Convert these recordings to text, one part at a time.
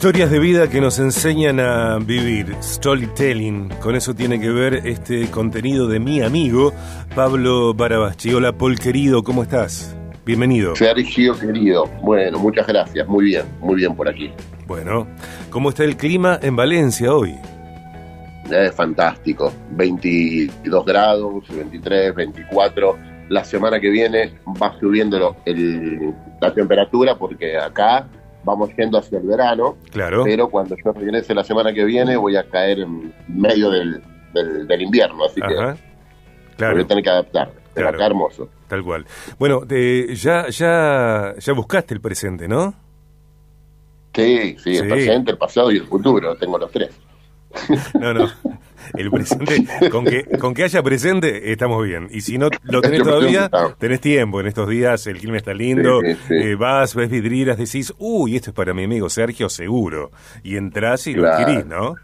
Historias de vida que nos enseñan a vivir, storytelling. Con eso tiene que ver este contenido de mi amigo Pablo Barabaschi. Hola, Paul querido, ¿cómo estás? Bienvenido. Sergio querido, bueno, muchas gracias, muy bien, muy bien por aquí. Bueno, ¿cómo está el clima en Valencia hoy? Es fantástico, 22 grados, 23, 24. La semana que viene va subiendo el, la temperatura porque acá vamos yendo hacia el verano. Claro. Pero cuando yo regrese la semana que viene voy a caer en medio del, del, invierno, así que claro. voy a tener que adaptar. Pero acá hermoso. Tal cual. Bueno, ya, ya, ya buscaste el presente, ¿no? Sí, sí, el presente, el pasado y el futuro. Tengo los tres. No, no. El presente, con que, con que haya presente, estamos bien. Y si no lo tenés todavía, tenés tiempo. En estos días el clima está lindo. Eh, vas, ves vidrieras, decís, uy, esto es para mi amigo Sergio, seguro. Y entras y lo adquirís, ¿no?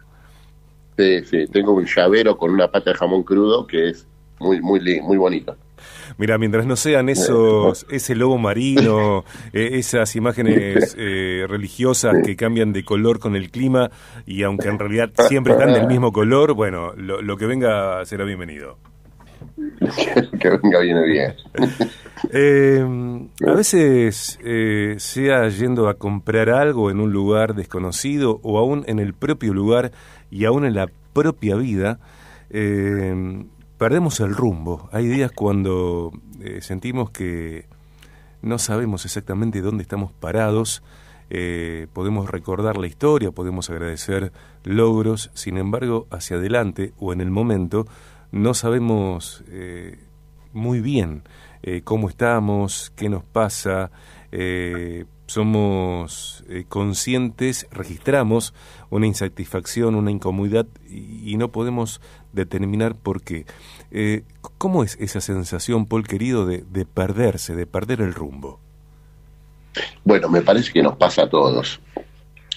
Sí, sí. Tengo un llavero con una pata de jamón crudo que es muy, muy, muy bonito. Mira, mientras no sean esos, ese lobo marino, eh, esas imágenes eh, religiosas que cambian de color con el clima y aunque en realidad siempre están del mismo color, bueno, lo, que venga será bienvenido. que venga viene bien. Eh, a veces, sea yendo a comprar algo en un lugar desconocido o aún en el propio lugar y aún en la propia vida, perdemos el rumbo. Hay días cuando eh, sentimos que no sabemos exactamente dónde estamos parados. Eh, podemos recordar la historia, podemos agradecer logros, sin embargo, hacia adelante o en el momento no sabemos eh, muy bien cómo estamos, qué nos pasa, somos conscientes, registramos una insatisfacción, una incomodidad y no podemos determinar por qué. Eh, ¿Cómo es esa sensación, Paul querido, de, perderse, de perder el rumbo? Bueno, me parece que nos pasa a todos.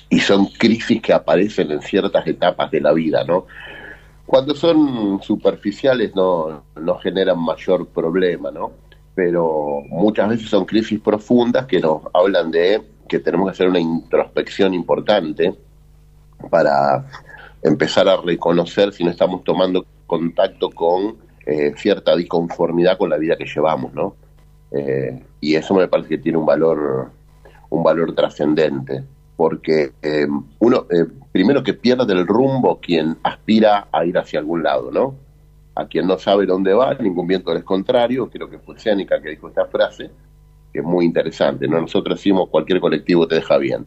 Y son crisis que aparecen en ciertas etapas de la vida, ¿no? Cuando son superficiales no, no generan mayor problema, ¿no? Pero muchas veces son crisis profundas que nos hablan de que tenemos que hacer una introspección importante para empezar a reconocer si no estamos tomando contacto con eh, cierta disconformidad con la vida que llevamos, ¿no? Eh, y eso me parece que tiene un valor, un valor trascendente, porque eh, uno, primero que pierde el rumbo quien aspira a ir hacia algún lado, ¿no? A quien no sabe dónde va, ningún viento es contrario, creo que fue Sénica que dijo esta frase, que es muy interesante, ¿no? Nosotros decimos cualquier colectivo te deja bien.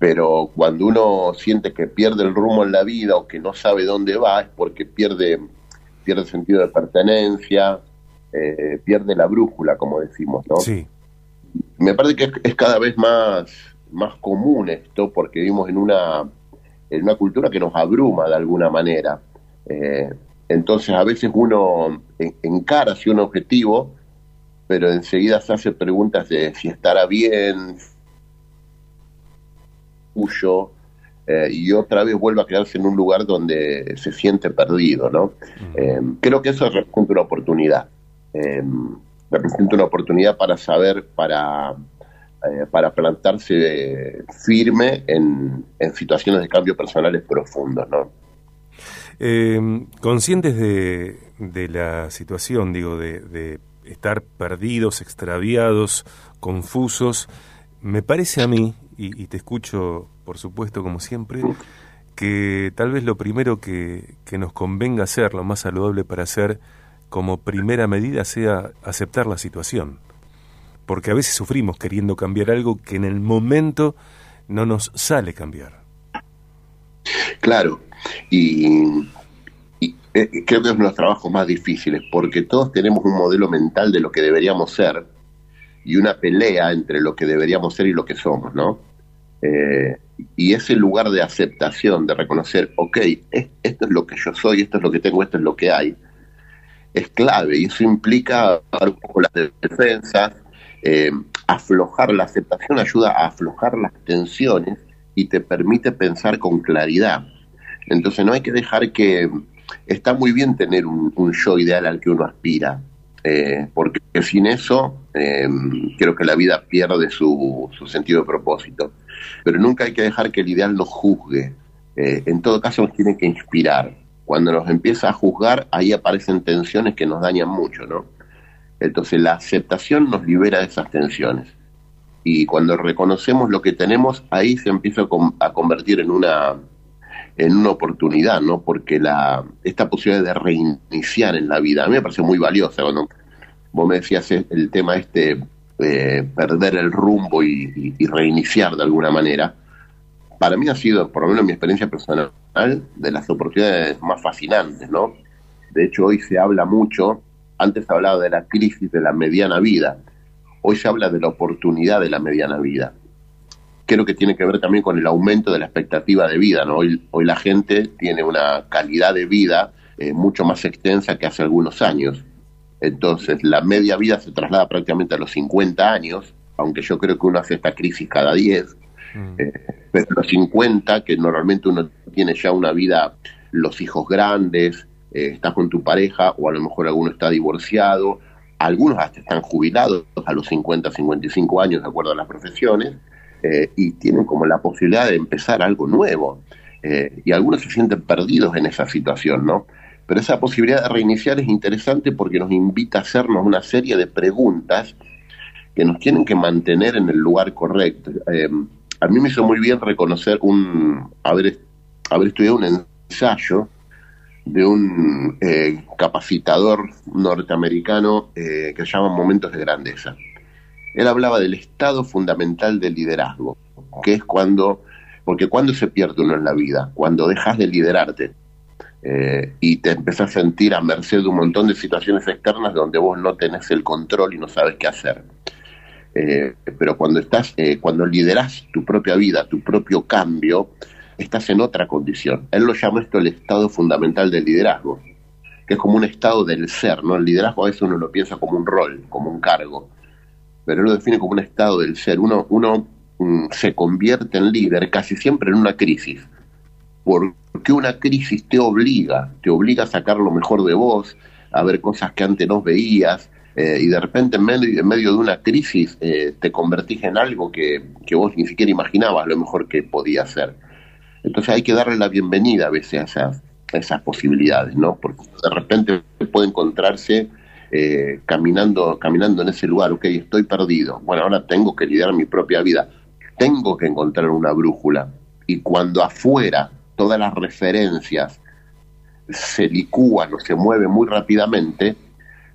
Pero cuando uno siente que pierde el rumbo en la vida o que no sabe dónde va es porque pierde pierde sentido de pertenencia eh, pierde la brújula como decimos no sí. Me parece que es, cada vez más más común esto porque vivimos en una en una cultura que nos abruma de alguna manera eh, entonces a veces uno encara hacia un objetivo pero enseguida se hace preguntas de si estará bien eh, y otra vez vuelve a quedarse en un lugar donde se siente perdido, ¿no? Eh, creo que eso representa una oportunidad, eh, representa una oportunidad para saber, para, para plantarse firme en, situaciones de cambio personales profundos, ¿no? Conscientes de, la situación, digo, de, de estar perdidos, extraviados, confusos, me parece a mí, y, te escucho, por supuesto, como siempre, que tal vez lo primero que, que nos convenga hacer, lo más saludable para hacer como primera medida sea aceptar la situación. Porque a veces sufrimos queriendo cambiar algo que en el momento no nos sale cambiar. Claro, y, eh, creo que es uno de los trabajos más difíciles, porque todos tenemos un modelo mental de lo que deberíamos ser y una pelea entre lo que deberíamos ser y lo que somos, ¿no? Eh, y ese lugar de aceptación, de reconocer, ok, esto es lo que yo soy, esto es lo que tengo, esto es lo que hay, es clave y eso implica un poco las defensas, eh, aflojar la aceptación ayuda a aflojar las tensiones y te permite pensar con claridad. Entonces no hay que dejar que está muy bien tener un, yo ideal al que uno aspira, eh, porque sin eso em, creo que la vida pierde su, su, sentido de propósito. Pero nunca hay que dejar que el ideal nos juzgue. Eh, en todo caso nos tiene que inspirar. Cuando nos empieza a juzgar, ahí aparecen tensiones que nos dañan mucho, ¿no? Entonces la aceptación nos libera de esas tensiones. Y cuando reconocemos lo que tenemos, ahí se empieza a convertir en una en una oportunidad, ¿no? Porque la, esta posibilidad de reiniciar en la vida, a mí me parece muy valiosa. Cuando vos me decías el tema este, eh, perder el rumbo y, reiniciar de alguna manera, para mí ha sido, por lo menos en mi experiencia personal, de las oportunidades más fascinantes, ¿no? De hecho, hoy se habla mucho, antes hablaba de la crisis de la mediana vida, hoy se habla de la oportunidad de la mediana vida creo que tiene que ver también con el aumento de la expectativa de vida. ¿no? Hoy, hoy la gente tiene una calidad de vida eh, mucho más extensa que hace algunos años. Entonces, la media vida se traslada prácticamente a los 50 años, aunque yo creo que uno hace esta crisis cada 10. Mm. Eh, pero los 50, que normalmente uno tiene ya una vida, los hijos grandes, eh, estás con tu pareja, o a lo mejor alguno está divorciado, algunos hasta están jubilados a los 50, 55 años, de acuerdo a las profesiones, eh, y tienen como la posibilidad de empezar algo nuevo. Eh, y algunos se sienten perdidos en esa situación, ¿no? Pero esa posibilidad de reiniciar es interesante porque nos invita a hacernos una serie de preguntas que nos tienen que mantener en el lugar correcto. Eh, a mí me hizo muy bien reconocer un haber, haber estudiado un ensayo de un capacitador norteamericano que se llama Momentos de Grandeza. Él hablaba del estado fundamental del liderazgo, que es cuando, porque cuando se pierde uno en la vida, cuando dejas de liderarte eh, y te empezás a sentir a merced de un montón de situaciones externas donde vos no tenés el control y no sabes qué hacer. Eh, pero cuando estás, eh, cuando liderás tu propia vida, tu propio cambio, estás en otra condición. Él lo llama esto el estado fundamental del liderazgo, que es como un estado del ser, ¿no? El liderazgo a veces uno lo piensa como un rol, como un cargo pero él lo define como un estado del ser. Uno, uno mm, se convierte en líder casi siempre en una crisis, porque una crisis te obliga, te obliga a sacar lo mejor de vos, a ver cosas que antes no veías, eh, y de repente en medio, en medio de una crisis eh, te convertís en algo que, que, vos ni siquiera imaginabas lo mejor que podía ser. Entonces hay que darle la bienvenida a veces a esas, a esas posibilidades, ¿no? Porque de repente puede encontrarse eh, caminando, caminando en ese lugar, ok, estoy perdido, bueno, ahora tengo que lidiar mi propia vida, tengo que encontrar una brújula. Y cuando afuera todas las referencias se licúan o se mueven muy rápidamente,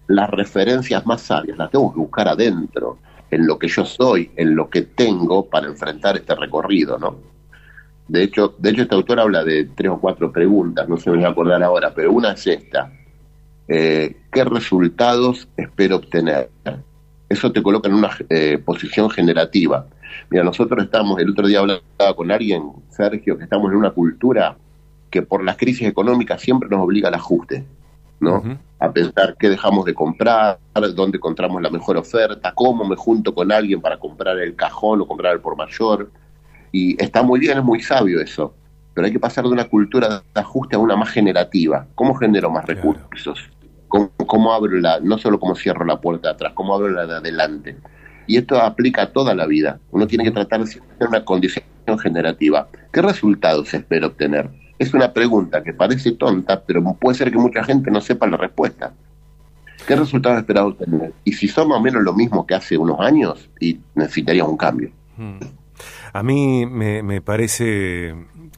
las referencias más sabias las tengo que buscar adentro, en lo que yo soy, en lo que tengo para enfrentar este recorrido, ¿no? De hecho, de hecho este autor habla de tres o cuatro preguntas, no se me voy a acordar ahora, pero una es esta. Eh, qué resultados espero obtener. Eso te coloca en una eh, posición generativa. Mira, nosotros estamos, el otro día hablaba con alguien, Sergio, que estamos en una cultura que por las crisis económicas siempre nos obliga al ajuste, ¿no? A pensar qué dejamos de comprar, dónde encontramos la mejor oferta, cómo me junto con alguien para comprar el cajón o comprar el por mayor. Y está muy bien, es muy sabio eso pero hay que pasar de una cultura de ajuste a una más generativa. ¿Cómo genero más recursos? ¿Cómo, abro la, no solo cómo cierro la puerta de atrás, cómo abro la de adelante? Y esto aplica a toda la vida. Uno tiene que tratar de tener una condición generativa. ¿Qué resultados espero obtener? Es una pregunta que parece tonta, pero puede ser que mucha gente no sepa la respuesta. ¿Qué resultados espero obtener? Y si son más o menos lo mismo que hace unos años, y necesitaría un cambio. Hmm. A mí me, me parece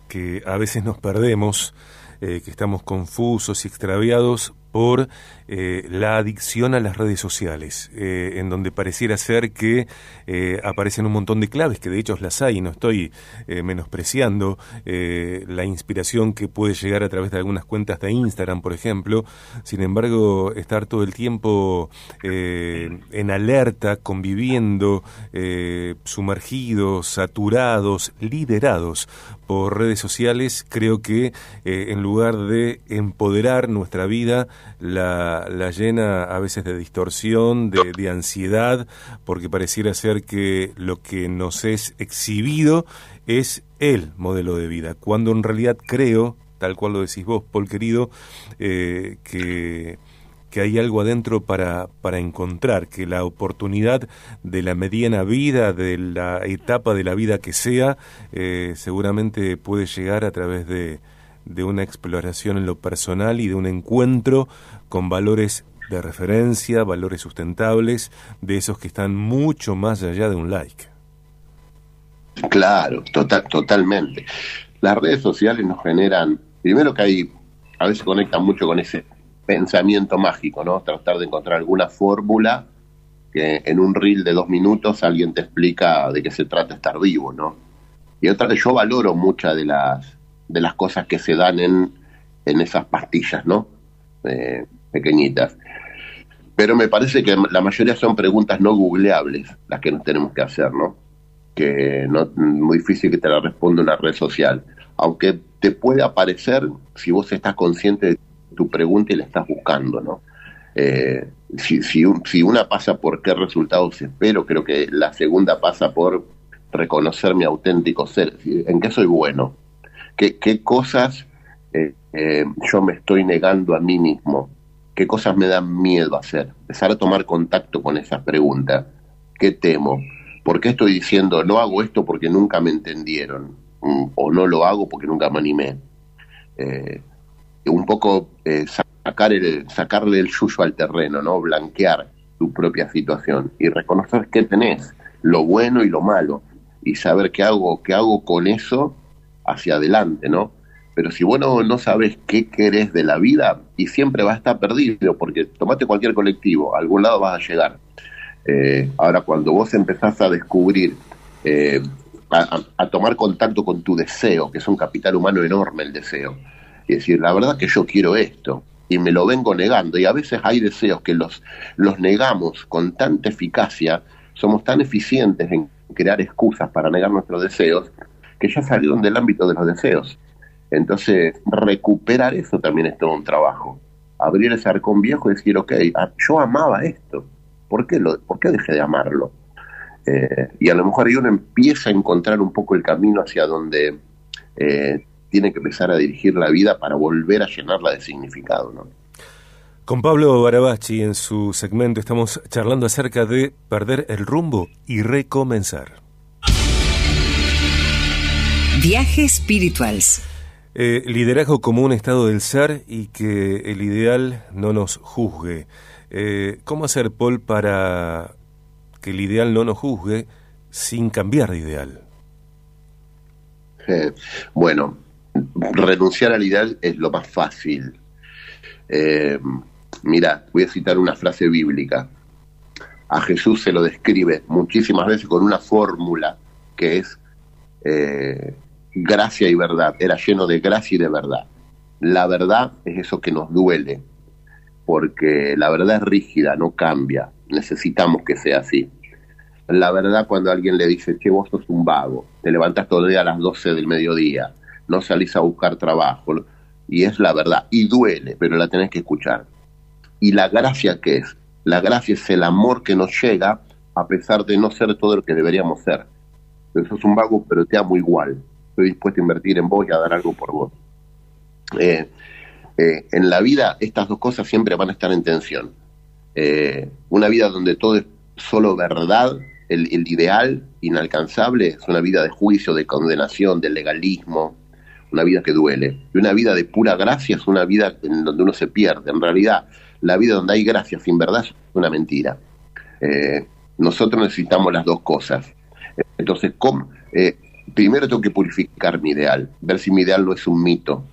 que a veces nos perdemos, eh, que estamos confusos y extraviados por eh, la adicción a las redes sociales, eh, en donde pareciera ser que eh, aparecen un montón de claves, que de hecho las hay, no estoy menospreciando la inspiración que puede llegar a través de algunas cuentas de Instagram, por ejemplo, sin embargo, estar todo el tiempo en alerta, conviviendo, sumergidos, saturados, liderados por redes sociales, creo que en lugar de empoderar nuestra vida, la, llena a veces de distorsión, de, ansiedad, porque pareciera ser que lo que nos es exhibido es el modelo de vida, cuando en realidad creo, tal cual lo decís vos, Paul querido, eh, que que hay algo adentro para, para encontrar, que la oportunidad de la mediana vida, de la etapa de la vida que sea, eh, seguramente puede llegar a través de, de una exploración en lo personal y de un encuentro con valores de referencia, valores sustentables, de esos que están mucho más allá de un like. Claro, total, totalmente. Las redes sociales nos generan, primero que hay, a veces conectan mucho con ese pensamiento mágico, ¿no? Tratar de encontrar alguna fórmula que en un reel de dos minutos alguien te explica de qué se trata estar vivo, ¿no? Y otra que yo valoro muchas de las de las cosas que se dan en, en esas pastillas, ¿no? Eh, pequeñitas. Pero me parece que la mayoría son preguntas no googleables las que nos tenemos que hacer, ¿no? Que no muy difícil que te la responda una red social. Aunque te puede aparecer si vos estás consciente de tu pregunta y la estás buscando, ¿no? Eh, si, si, si una pasa por qué resultados espero, creo que la segunda pasa por reconocer mi auténtico ser, en qué soy bueno, qué, cosas eh, eh, yo me estoy negando a mí mismo, qué cosas me dan miedo hacer, empezar a tomar contacto con esas preguntas, qué temo, por qué estoy diciendo no hago esto porque nunca me entendieron, mm, o no lo hago porque nunca me animé. Eh, un poco eh, sacar el, sacarle el yuyo al terreno, ¿no? Blanquear tu propia situación y reconocer qué tenés, lo bueno y lo malo, y saber qué hago, qué hago con eso hacia adelante, ¿no? Pero si vos no, sabes qué querés de la vida, y siempre vas a estar perdido, porque tomate cualquier colectivo, a algún lado vas a llegar. Eh, ahora, cuando vos empezás a descubrir, eh, a, tomar contacto con tu deseo, que es un capital humano enorme el deseo, y decir, la verdad que yo quiero esto, y me lo vengo negando, y a veces hay deseos que los, los negamos con tanta eficacia, somos tan eficientes en crear excusas para negar nuestros deseos, que ya salieron del ámbito de los deseos. Entonces, recuperar eso también es todo un trabajo. Abrir ese arcón viejo y decir, ok, yo amaba esto, ¿por qué, lo, ¿por qué dejé de amarlo? Eh, y a lo mejor ahí uno empieza a encontrar un poco el camino hacia donde eh, tiene que empezar a dirigir la vida para volver a llenarla de significado, ¿no? Con Pablo Barabachi en su segmento estamos charlando acerca de perder el rumbo y recomenzar. Viaje Spirituals. Eh, liderazgo como un estado del ser y que el ideal no nos juzgue. Eh, ¿Cómo hacer, Paul, para que el ideal no nos juzgue sin cambiar de ideal? Eh, bueno, renunciar al ideal es lo más fácil. mira, voy a citar una frase bíblica. A Jesús se lo describe muchísimas veces con una fórmula que es gracia y verdad, era lleno de gracia y de verdad. La verdad es eso que nos duele, porque la verdad es rígida, no cambia, necesitamos que sea así. La verdad cuando alguien le dice, che, vos sos un vago, te levantas todo el día a las 12 del mediodía, no salís a buscar trabajo, y es la verdad, y duele, pero la tenés que escuchar. ¿Y la gracia qué es? La gracia es el amor que nos llega a pesar de no ser todo lo que deberíamos ser. Sos un vago, pero te amo igual estoy dispuesto a invertir en vos y a dar algo por vos. Eh, eh, en la vida estas dos cosas siempre van a estar en tensión. Eh, una vida donde todo es solo verdad, el, ideal inalcanzable, es una vida de juicio, de condenación, de legalismo, una vida que duele. Y una vida de pura gracia es una vida en donde uno se pierde. En realidad, la vida donde hay gracia sin verdad es una mentira. nosotros necesitamos las dos cosas. Entonces, ¿cómo, primero tengo que purificar mi ideal, ver si mi ideal no es un mito,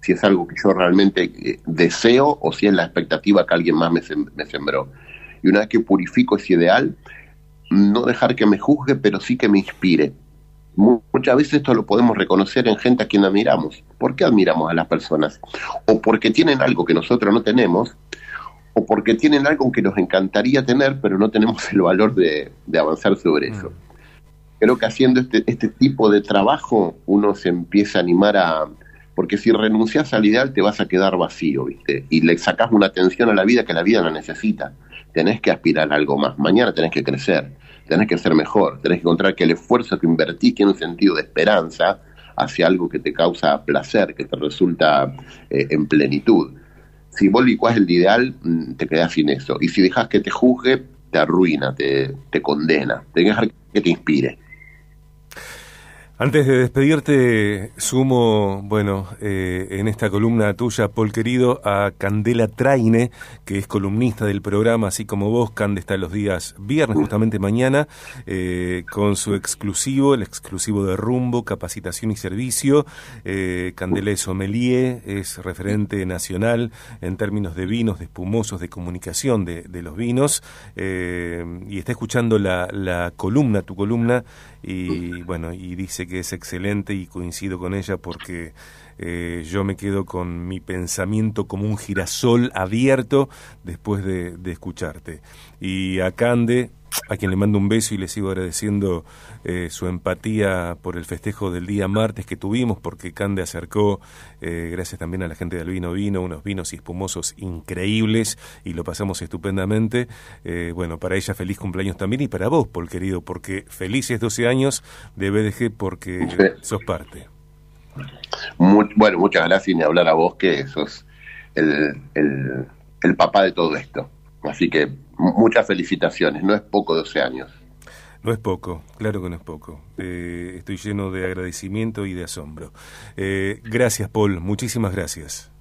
si es algo que yo realmente eh, deseo o si es la expectativa que alguien más me, sembró. Y una vez que purifico ese ideal, no dejar que me juzgue, pero sí que me inspire. Muchas veces esto lo podemos reconocer en gente a quien admiramos. ¿Por qué admiramos a las personas? O porque tienen algo que nosotros no tenemos, o porque tienen algo que nos encantaría tener, pero no tenemos el valor de, de avanzar sobre eso. Creo que haciendo este, este tipo de trabajo uno se empieza a animar a... Porque si renuncias al ideal te vas a quedar vacío, ¿viste? Y le sacas una atención a la vida que la vida no necesita. Tenés que aspirar a algo más. Mañana tenés que crecer, tenés que ser mejor, tenés que encontrar que el esfuerzo que invertís tiene un sentido de esperanza hacia algo que te causa placer, que te resulta eh, en plenitud. si vos licuás el ideal, mm, te quedás sin eso. Y si dejas que te juzgue, te arruina, te, te condena. Tenés que dejar que te inspire. Antes de despedirte, sumo, bueno, eh, en esta columna tuya, Paul querido, a Candela Traine, que es columnista del programa, así como vos. Cande está los días viernes, justamente mañana, eh, con su exclusivo, el exclusivo de Rumbo, Capacitación y Servicio. Eh, Candela es sommelier, es referente nacional en términos de vinos, de espumosos, de comunicación de, los vinos. y está escuchando la, la columna, tu columna, y bueno, y dice que es excelente y coincido con ella porque eh, yo me quedo con mi pensamiento como un girasol abierto después de, escucharte. Y a Cande, a quien le mando un beso y le sigo agradeciendo eh, su empatía por el festejo del día martes que tuvimos, porque Cande acercó, eh, gracias también a la gente del Vino Vino, unos vinos y espumosos increíbles y lo pasamos estupendamente. Eh, bueno, para ella feliz cumpleaños también y para vos, Paul querido, porque felices 12 años de BDG porque sos parte. bueno, muchas gracias y hablar a vos que sos el, el, el papá de todo esto. Así que muchas felicitaciones, no es poco 12 años. No es poco, claro que no es poco. Eh, estoy lleno de agradecimiento y de asombro. Eh, gracias, Paul, muchísimas gracias.